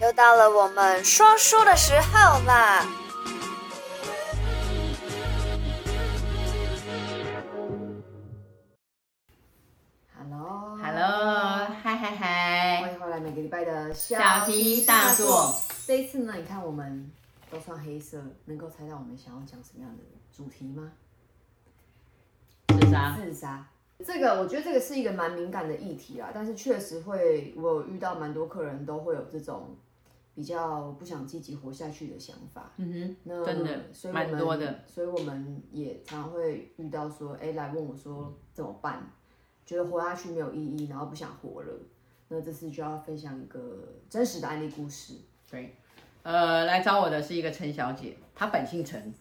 又到了我们说书的时候啦！Hello，Hello，嗨嗨嗨！欢迎回来每个礼拜的小题大做。这一次呢，你看我们都穿黑色，能够猜到我们想要讲什么样的主题吗？自杀。自杀。这个我觉得这个是一个蛮敏感的议题啊，但是确实会，我有遇到蛮多客人都会有这种比较不想积极活下去的想法。嗯哼，那真的，所以蛮多的。所以我们也常常会遇到说，哎，来问我说怎么办？觉得活下去没有意义，然后不想活了。那这次就要分享一个真实的案例故事。对，呃，来找我的是一个陈小姐，她本姓陈，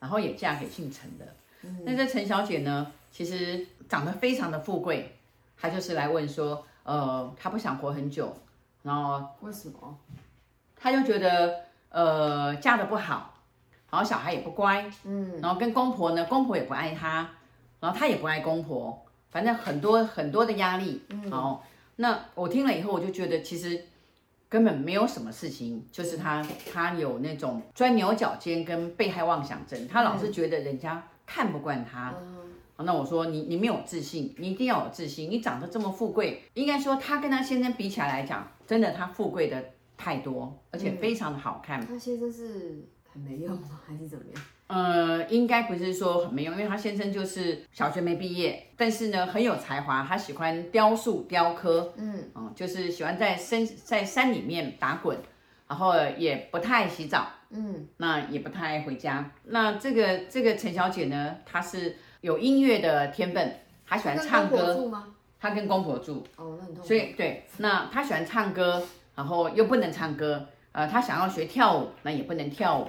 然后也嫁给姓陈的。嗯、那这陈小姐呢，其实长得非常的富贵，他就是来问说，呃，她不想活很久，然后为什么？他就觉得，呃，嫁的不好，然后小孩也不乖，嗯，然后跟公婆呢，公婆也不爱他，然后他也不爱公婆，反正很多很多的压力，嗯，然后那我听了以后，我就觉得其实根本没有什么事情，就是他他有那种钻牛角尖跟被害妄想症，他老是觉得人家。看不惯他，那我说你你没有自信，你一定要有自信。你长得这么富贵，应该说她跟她先生比起来来讲，真的她富贵的太多，而且非常的好看。他先生是很没用吗？还是怎么样？呃，应该不是说很没用，因为她先生就是小学没毕业，但是呢很有才华，他喜欢雕塑雕刻，嗯，嗯，就是喜欢在山在山里面打滚，然后也不太爱洗澡。嗯，那也不太爱回家。那这个这个陈小姐呢，她是有音乐的天分，他喜欢唱歌。他跟公婆住。哦，那很痛苦。所以对，那他喜欢唱歌，然后又不能唱歌。呃，他想要学跳舞，那也不能跳舞。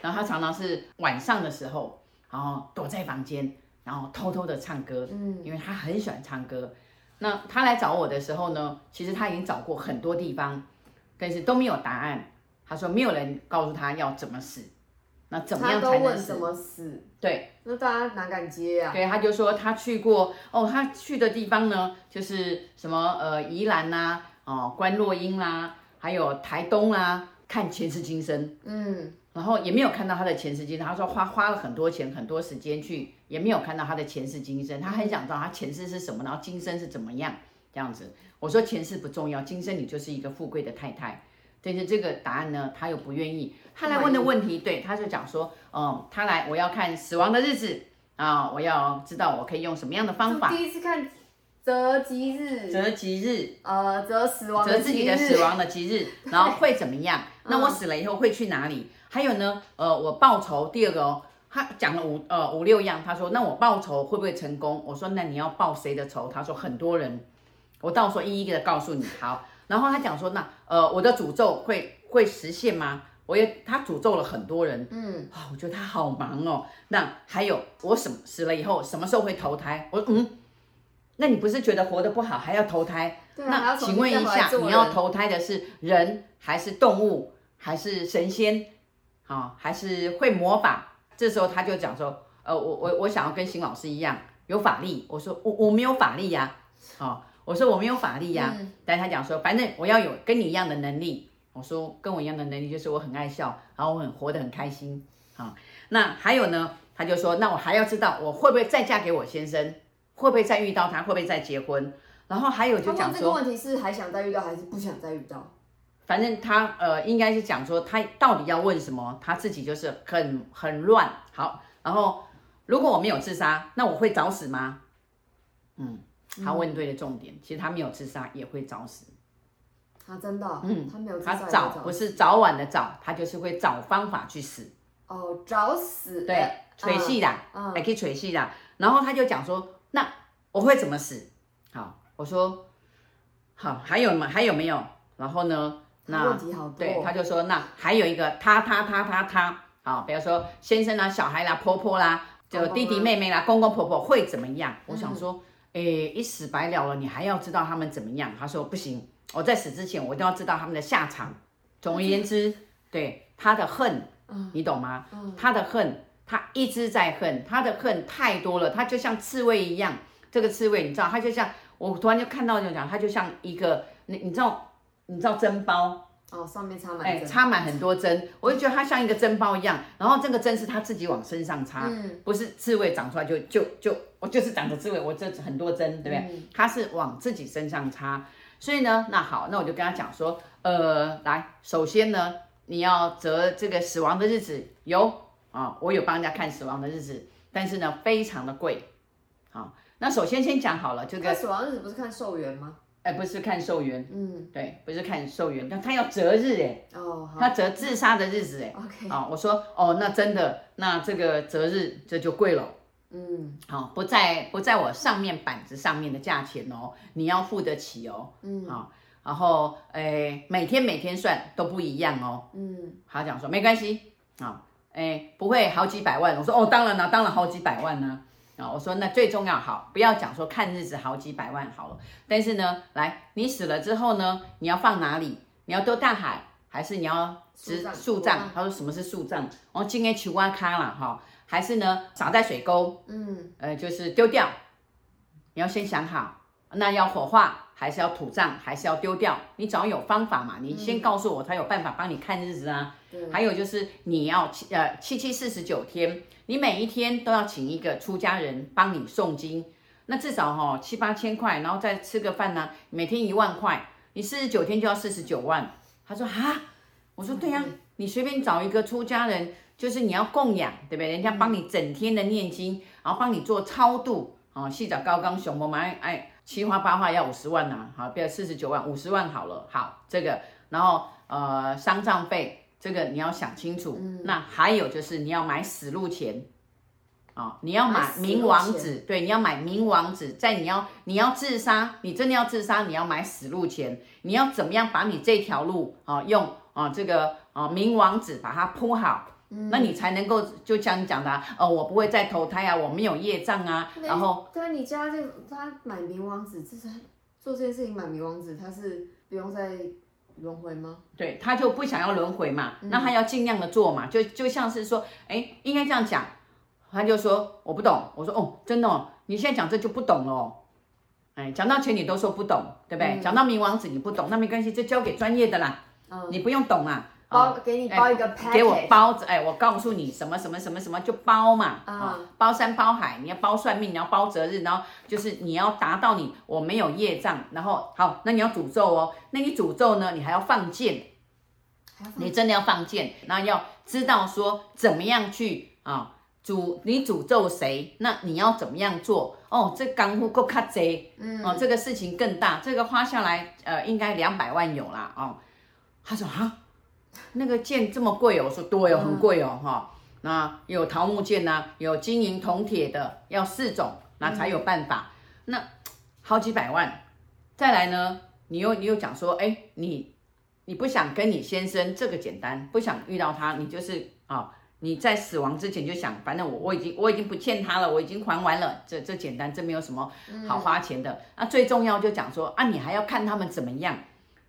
然后他常常是晚上的时候，然后躲在房间，然后偷偷的唱歌。嗯，因为他很喜欢唱歌。那他来找我的时候呢，其实他已经找过很多地方，但是都没有答案。他说没有人告诉他要怎么死，那怎么样才能死？对，那大家哪敢接啊？对，他就说他去过哦，他去的地方呢，就是什么呃宜兰呐，哦观落阴啦，还有台东啦，看前世今生。嗯，然后也没有看到他的前世今生。他说花花了很多钱很多时间去，也没有看到他的前世今生。他很想知道他前世是什么，然后今生是怎么样这样子。我说前世不重要，今生你就是一个富贵的太太。但是这个答案呢，他又不愿意。他来问的问题，对，他就讲说，嗯，他来，我要看死亡的日子啊，我要知道我可以用什么样的方法。第一次看择吉日，择吉日，呃，择死亡，择自己的死亡的吉日，然后会怎么样？那我死了以后会去哪里？还有呢，呃，我报仇。第二个哦，他讲了五呃五六样，他说，那我报仇会不会成功？我说，那你要报谁的仇？他说很多人，我到时候一一的告诉你。好。然后他讲说，那呃，我的诅咒会会实现吗？我也他诅咒了很多人，嗯，啊、哦，我觉得他好忙哦。那还有我什么死了以后什么时候会投胎？我嗯，那你不是觉得活得不好还要投胎？那请问一下，你要投胎的是人还是动物还是神仙？啊、哦，还是会魔法？这时候他就讲说，呃，我我我想要跟邢老师一样有法力。我说我我没有法力呀、啊，好、哦。我说我没有法力呀、啊，嗯、但他讲说，反正我要有跟你一样的能力。我说跟我一样的能力就是我很爱笑，然后我很活得很开心。好，那还有呢？他就说，那我还要知道我会不会再嫁给我先生，会不会再遇到他，会不会再结婚？然后还有就讲说，这个问题是还想再遇到还是不想再遇到？反正他呃应该是讲说他到底要问什么，他自己就是很很乱。好，然后如果我没有自杀，那我会早死吗？嗯。他问对了重点，其实他没有自杀也会早死。他真的，嗯，他没有自杀，他早不是早晚的早，他就是会找方法去死。哦，找死，对，垂死啦，还可以垂死啦。然后他就讲说，那我会怎么死？好，我说好，还有吗？还有没有？然后呢？那问题好多。对，他就说那还有一个他他他他他，好，比如说先生啦、小孩啦、婆婆啦，就弟弟妹妹啦、公公婆婆会怎么样？我想说。哎，一死百了了，你还要知道他们怎么样？他说不行，我在死之前，我一定要知道他们的下场。总而言之，对他的恨，你懂吗？他的恨，他一直在恨，他的恨太多了，他就像刺猬一样。这个刺猬，你知道，他就像我突然就看到就讲，他就像一个，你你知道，你知道针包，哦，上面插满哎，插满很多针，我就觉得它像一个针包一样。然后这个针是它自己往身上插，嗯、不是刺猬长出来就就就我就是长着刺猬，我这很多针，对不对？嗯、它是往自己身上插。所以呢，那好，那我就跟他讲说，呃，来，首先呢，你要择这个死亡的日子，有啊，我有帮人家看死亡的日子，但是呢，非常的贵。好，那首先先讲好了，这个死亡日子不是看寿元吗？哎，不是看寿元，嗯，对，不是看寿元，但他要择日哎，哦，他择自杀的日子哎，OK，啊，我说哦，那真的，那这个择日这就贵了，嗯，好，不在不在我上面板子上面的价钱哦，你要付得起哦，嗯，好，然后哎，每天每天算都不一样哦，嗯，他讲说没关系，啊，哎，不会好几百万，我说哦，当然了，当然好几百万呢。啊，我说那最重要好，不要讲说看日子好几百万好了，但是呢，来你死了之后呢，你要放哪里？你要丢大海，还是你要植树葬？他说什么是树葬？哦今天去挖坑了哈，还是呢撒在水沟？嗯，呃，就是丢掉。你要先想好，那要火化。还是要土葬，还是要丢掉？你只要有方法嘛？你先告诉我，才有办法帮你看日子啊。嗯、还有就是你要七呃七七四十九天，你每一天都要请一个出家人帮你诵经，那至少哈、哦、七八千块，然后再吃个饭呢，每天一万块，你四十九天就要四十九万。他说啊，我说对呀、啊，你随便找一个出家人，就是你要供养，对不对？人家帮你整天的念经，然后帮你做超度啊，细找高刚熊，我们哎哎。七花八花要五十万呐、啊，好，不要四十九万，五十万好了，好，这个，然后呃，丧葬费这个你要想清楚，嗯、那还有就是你要买死路钱，啊、哦，你要买冥王子，对，你要买冥王子，在你要你要自杀，你真的要自杀，你要买死路钱，你要怎么样把你这条路啊、哦、用啊、哦、这个啊冥王子把它铺好。嗯、那你才能够就像你讲的，哦，我不会再投胎啊，我没有业障啊，没然后对你家这他买冥王子，这是做这件事情买冥王子，他是不用再轮回吗？对，他就不想要轮回嘛，嗯、那他要尽量的做嘛，就就像是说，哎，应该这样讲，他就说我不懂，我说哦，真的哦，你现在讲这就不懂了哦，哎，讲到钱你都说不懂，对不对？嗯、讲到冥王子你不懂，那没关系，就交给专业的啦，嗯、你不用懂啊。包给你包一个 package，给我包着，哎，我告诉你什么什么什么什么就包嘛，啊，包山包海，你要包算命，你要包择日，然后就是你要达到你我没有业障，然后好，那你要诅咒哦，那你诅咒呢，你还要放箭，你真的要放箭，然后要知道说怎么样去啊诅你诅咒谁，那你要怎么样做？哦，这功夫够卡贼，嗯，哦，这个事情更大，这个花下来呃应该两百万有啦，哦，他说啊。那个剑这么贵哦，我说对哦，很贵哦，哈、嗯。那有桃木剑呐，有金银铜铁的，要四种，那才有办法。嗯、那好几百万，再来呢，你又你又讲说，哎，你你不想跟你先生这个简单，不想遇到他，你就是啊、哦，你在死亡之前就想，反正我我已经我已经不欠他了，我已经还完了，这这简单，这没有什么好花钱的。嗯、那最重要就讲说啊，你还要看他们怎么样。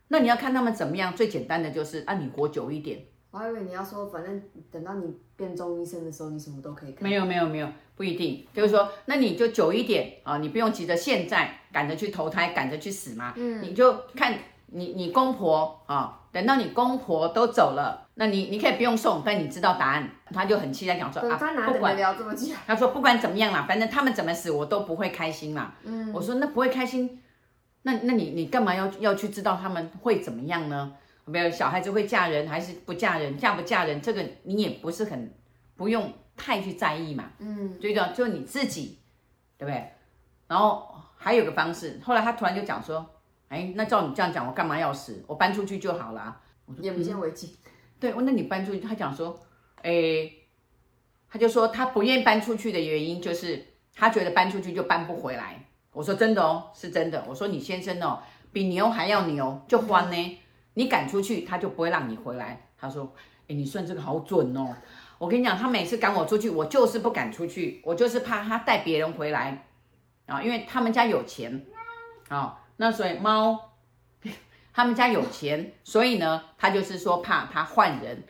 那你要看他们怎么样？最简单的就是啊，你活久一点。我还以为你要说，反正等到你变中医生的时候，你什么都可以看。没有没有没有，不一定。就是说，那你就久一点啊，你不用急着现在赶着去投胎，赶着去死嘛。嗯。你就看你你公婆啊，等到你公婆都走了，那你你可以不用送，但你知道答案，他就很期待讲说啊，不管聊这么久。他说不管怎么样啦，反正他们怎么死，我都不会开心啦。嗯。我说那不会开心。那那你你干嘛要要去知道他们会怎么样呢？没有小孩子会嫁人还是不嫁人，嫁不嫁人，这个你也不是很不用太去在意嘛。嗯，最重要就你自己，对不对？然后还有个方式，后来他突然就讲说，哎，那照你这样讲，我干嘛要死？我搬出去就好了。眼不见为净。对，那你搬出去，他讲说，哎，他就说他不愿意搬出去的原因就是他觉得搬出去就搬不回来。我说真的哦，是真的。我说你先生哦，比牛还要牛，就欢呢。你赶出去，他就不会让你回来。他说，哎，你算这个好准哦。我跟你讲，他每次赶我出去，我就是不敢出去，我就是怕他带别人回来啊，因为他们家有钱啊。那所以猫，他们家有钱，所以呢，他就是说怕他换人。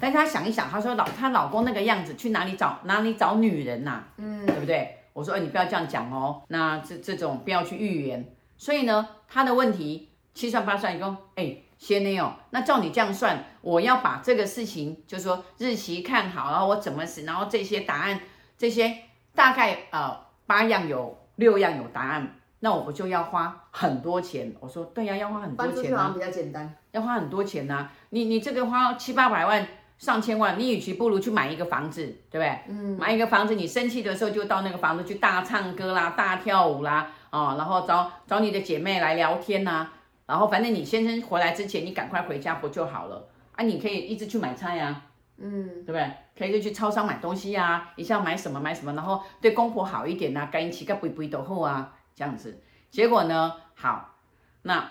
但是他想一想，他说老他老公那个样子，去哪里找哪里找女人呐、啊？嗯，对不对？我说，哎，你不要这样讲哦。那这这种不要去预言。所以呢，他的问题七算八算，你说，哎，先呢哦，那照你这样算，我要把这个事情，就是说日期看好，然后我怎么死，然后这些答案，这些大概呃八样有六样有答案，那我不就要花很多钱？我说对呀、啊，要花很多钱啊，比较简单，要花很多钱呐、啊。你你这个花七八百万、上千万，你与其不如去买一个房子，对不对？嗯，买一个房子，你生气的时候就到那个房子去大唱歌啦、大跳舞啦，啊、哦，然后找找你的姐妹来聊天呐、啊。然后反正你先生回来之前，你赶快回家不就好了啊？你可以一直去买菜呀、啊，嗯，对不对？可以就去超商买东西呀、啊，一下买什么买什么，然后对公婆好一点呐、啊，赶紧起个肥肥都好啊，这样子。结果呢，好，那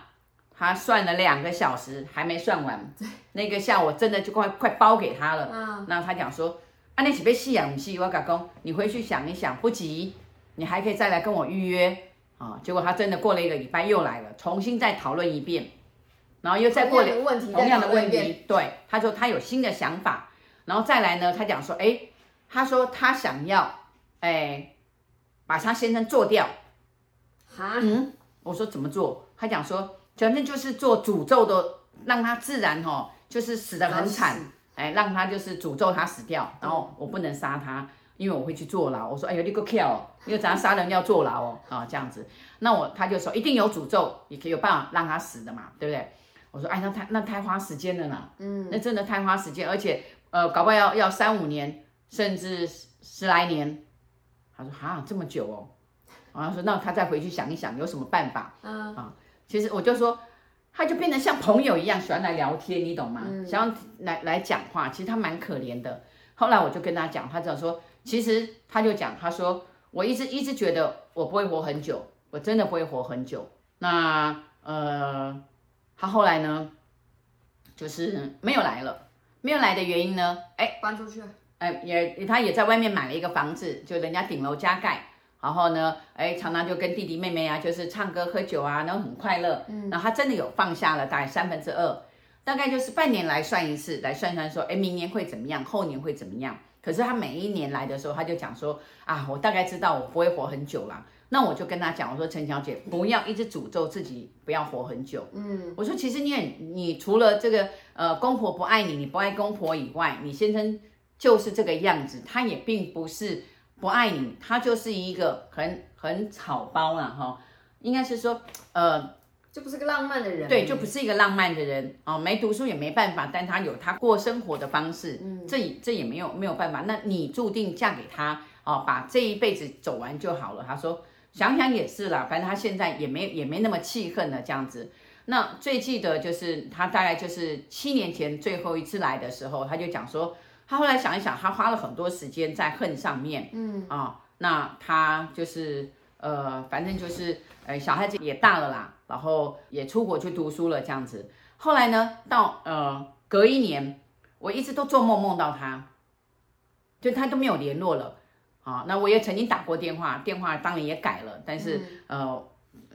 他算了两个小时还没算完，那个下午真的就快快包给他了。嗯，那他讲说，啊，那几杯戏养不戏？我讲公，你回去想一想，不急，你还可以再来跟我预约。啊，结果他真的过了一个礼拜又来了，重新再讨论一遍，然后又再过了同样的问题，对，他说他有新的想法，然后再来呢，他讲说，哎，他说他想要，哎，把他先生做掉，哈，嗯，我说怎么做？他讲说，反正就是做诅咒的，让他自然、哦，就是死的很惨，哎，让他就是诅咒他死掉，然后我不能杀他。因为我会去坐牢，我说哎呦你个巧，因为咱杀人要坐牢哦，啊这样子，那我他就说一定有诅咒，也可以有办法让他死的嘛，对不对？我说哎那太那太花时间了呢，嗯，那真的太花时间，而且呃搞不好要要三五年，甚至十来年。他说哈这么久哦，然后说那他再回去想一想有什么办法，嗯啊，其实我就说他就变得像朋友一样喜欢来聊天，你懂吗？嗯、喜欢来来讲话，其实他蛮可怜的。后来我就跟他讲，他讲说。其实他就讲，他说我一直一直觉得我不会活很久，我真的不会活很久。那呃，他后来呢，就是没有来了。没有来的原因呢，哎，搬出去。哎，也他也在外面买了一个房子，就人家顶楼加盖。然后呢，哎，常常就跟弟弟妹妹啊，就是唱歌喝酒啊，然后很快乐。嗯。然后他真的有放下了大概三分之二，大概就是半年来算一次，来算算说，哎，明年会怎么样，后年会怎么样。可是他每一年来的时候，他就讲说啊，我大概知道我不会活很久了。那我就跟他讲，我说陈小姐，不要一直诅咒自己不要活很久。嗯，我说其实你也你除了这个呃公婆不爱你，你不爱公婆以外，你先生就是这个样子，他也并不是不爱你，他就是一个很很草包了哈，应该是说呃。就不是个浪漫的人，对，就不是一个浪漫的人哦，没读书也没办法，但他有他过生活的方式，嗯，这这也没有没有办法，那你注定嫁给他哦，把这一辈子走完就好了。他说想想也是啦，反正他现在也没也没那么气恨了这样子。那最记得就是他大概就是七年前最后一次来的时候，他就讲说，他后来想一想，他花了很多时间在恨上面，嗯啊、哦，那他就是呃，反正就是呃，小孩子也大了啦。然后也出国去读书了，这样子。后来呢，到呃隔一年，我一直都做梦梦到他，就他都没有联络了。啊，那我也曾经打过电话，电话当然也改了，但是、嗯、呃，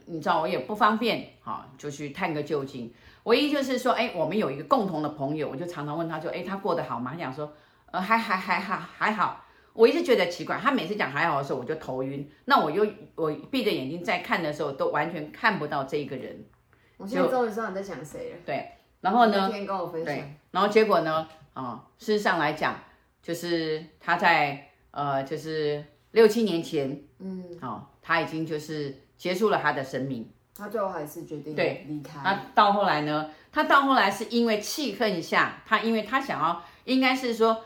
你知道我也不方便，啊，就去探个究竟。唯一就是说，哎，我们有一个共同的朋友，我就常常问他说，哎，他过得好吗？他讲说，呃，还还还还还好。我一直觉得奇怪，他每次讲还好的时候，我就头晕。那我又我闭着眼睛在看的时候，都完全看不到这一个人。我现在终于知道你在讲谁了。对，然后呢？天跟我分享。对，然后结果呢？啊、哦，事实上来讲，就是他在呃，就是六七年前，嗯，哦，他已经就是结束了他的生命。他最后还是决定对离开。那到后来呢？他到后来是因为气恨下，他因为他想要，应该是说。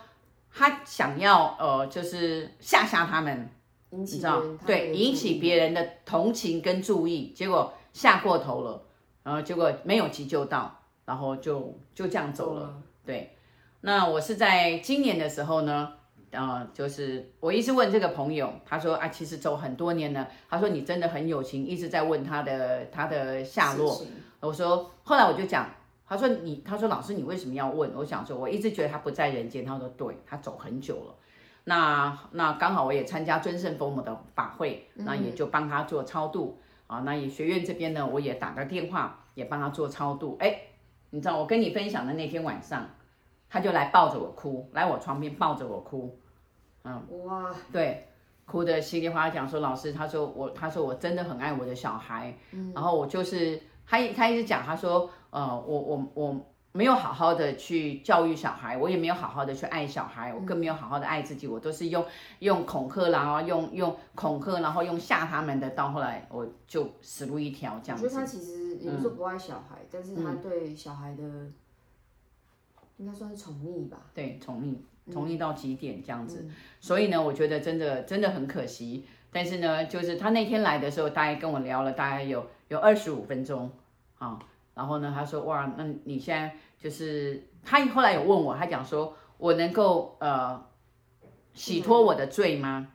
他想要呃，就是吓吓他们，你知道，对，引起别人的同情跟注意，结果吓过头了，然后结果没有急救到，然后就就这样走了。嗯、对，那我是在今年的时候呢，呃，就是我一直问这个朋友，他说啊，其实走很多年了，他说你真的很有情，一直在问他的他的下落。我说，后来我就讲。他说你，他说老师，你为什么要问？我想说，我一直觉得他不在人间。他说对，他走很久了。那那刚好我也参加尊圣佛母的法会，那也就帮他做超度啊。那也学院这边呢，我也打个电话，也帮他做超度。哎，你知道我跟你分享的那天晚上，他就来抱着我哭，来我床边抱着我哭。嗯，哇，对，哭得稀里哗啦讲说老师，他说我，他说我真的很爱我的小孩，然后我就是。他他一直讲，他说，呃，我我我没有好好的去教育小孩，我也没有好好的去爱小孩，我更没有好好的爱自己，我都是用用恐吓，然后用用恐吓，然后用吓他们的，到后来我就死路一条这样子。我觉得他其实也不是说不爱小孩，嗯、但是他对小孩的、嗯、应该算是宠溺吧？对，宠溺，宠溺到极点这样子。嗯、所以呢，我觉得真的真的很可惜。但是呢，就是他那天来的时候，大概跟我聊了大概有有二十五分钟。啊，然后呢，他说哇，那你现在就是他后来有问我，他讲说我能够呃洗脱我的罪吗？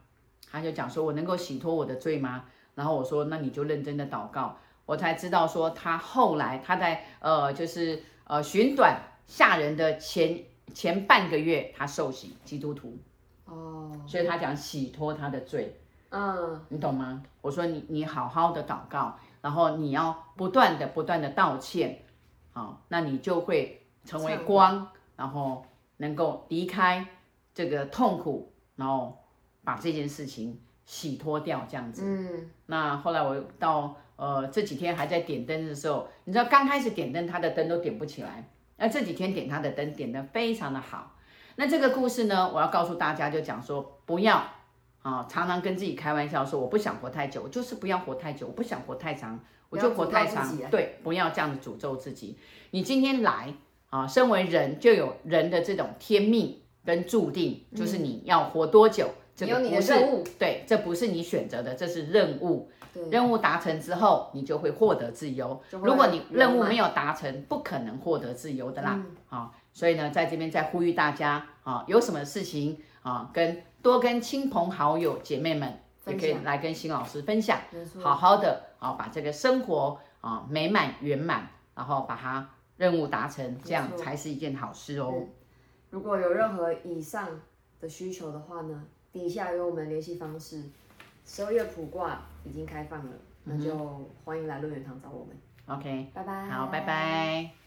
他就讲说我能够洗脱我的罪吗？然后我说那你就认真的祷告，我才知道说他后来他在呃就是呃寻短下人的前前半个月他受洗基督徒哦，所以他讲洗脱他的罪，嗯，你懂吗？我说你你好好的祷告。然后你要不断的、不断的道歉，好，那你就会成为光，然后能够离开这个痛苦，然后把这件事情洗脱掉，这样子。嗯。那后来我到呃这几天还在点灯的时候，你知道刚开始点灯，他的灯都点不起来，那这几天点他的灯点的非常的好。那这个故事呢，我要告诉大家，就讲说不要。啊，常常跟自己开玩笑说，我不想活太久，我就是不要活太久，我不想活太长，我就活太长。对，不要这样子诅咒自己。你今天来啊，身为人就有人的这种天命跟注定，嗯、就是你要活多久，这个不是你有你的任务。对，这不是你选择的，这是任务。任务达成之后，你就会获得自由。如果你任务没有达成，不可能获得自由的啦。啊、嗯，所以呢，在这边再呼吁大家啊，有什么事情啊，跟。多跟亲朋好友、姐妹们也可以来跟新老师分享，好好的啊，把这个生活啊美满圆满，然后把它任务达成，这样才是一件好事哦。如果有任何以上的需求的话呢，底下有我们联系方式。十二月卜卦已经开放了，那就欢迎来论元堂找我们。OK，拜拜。好，拜拜。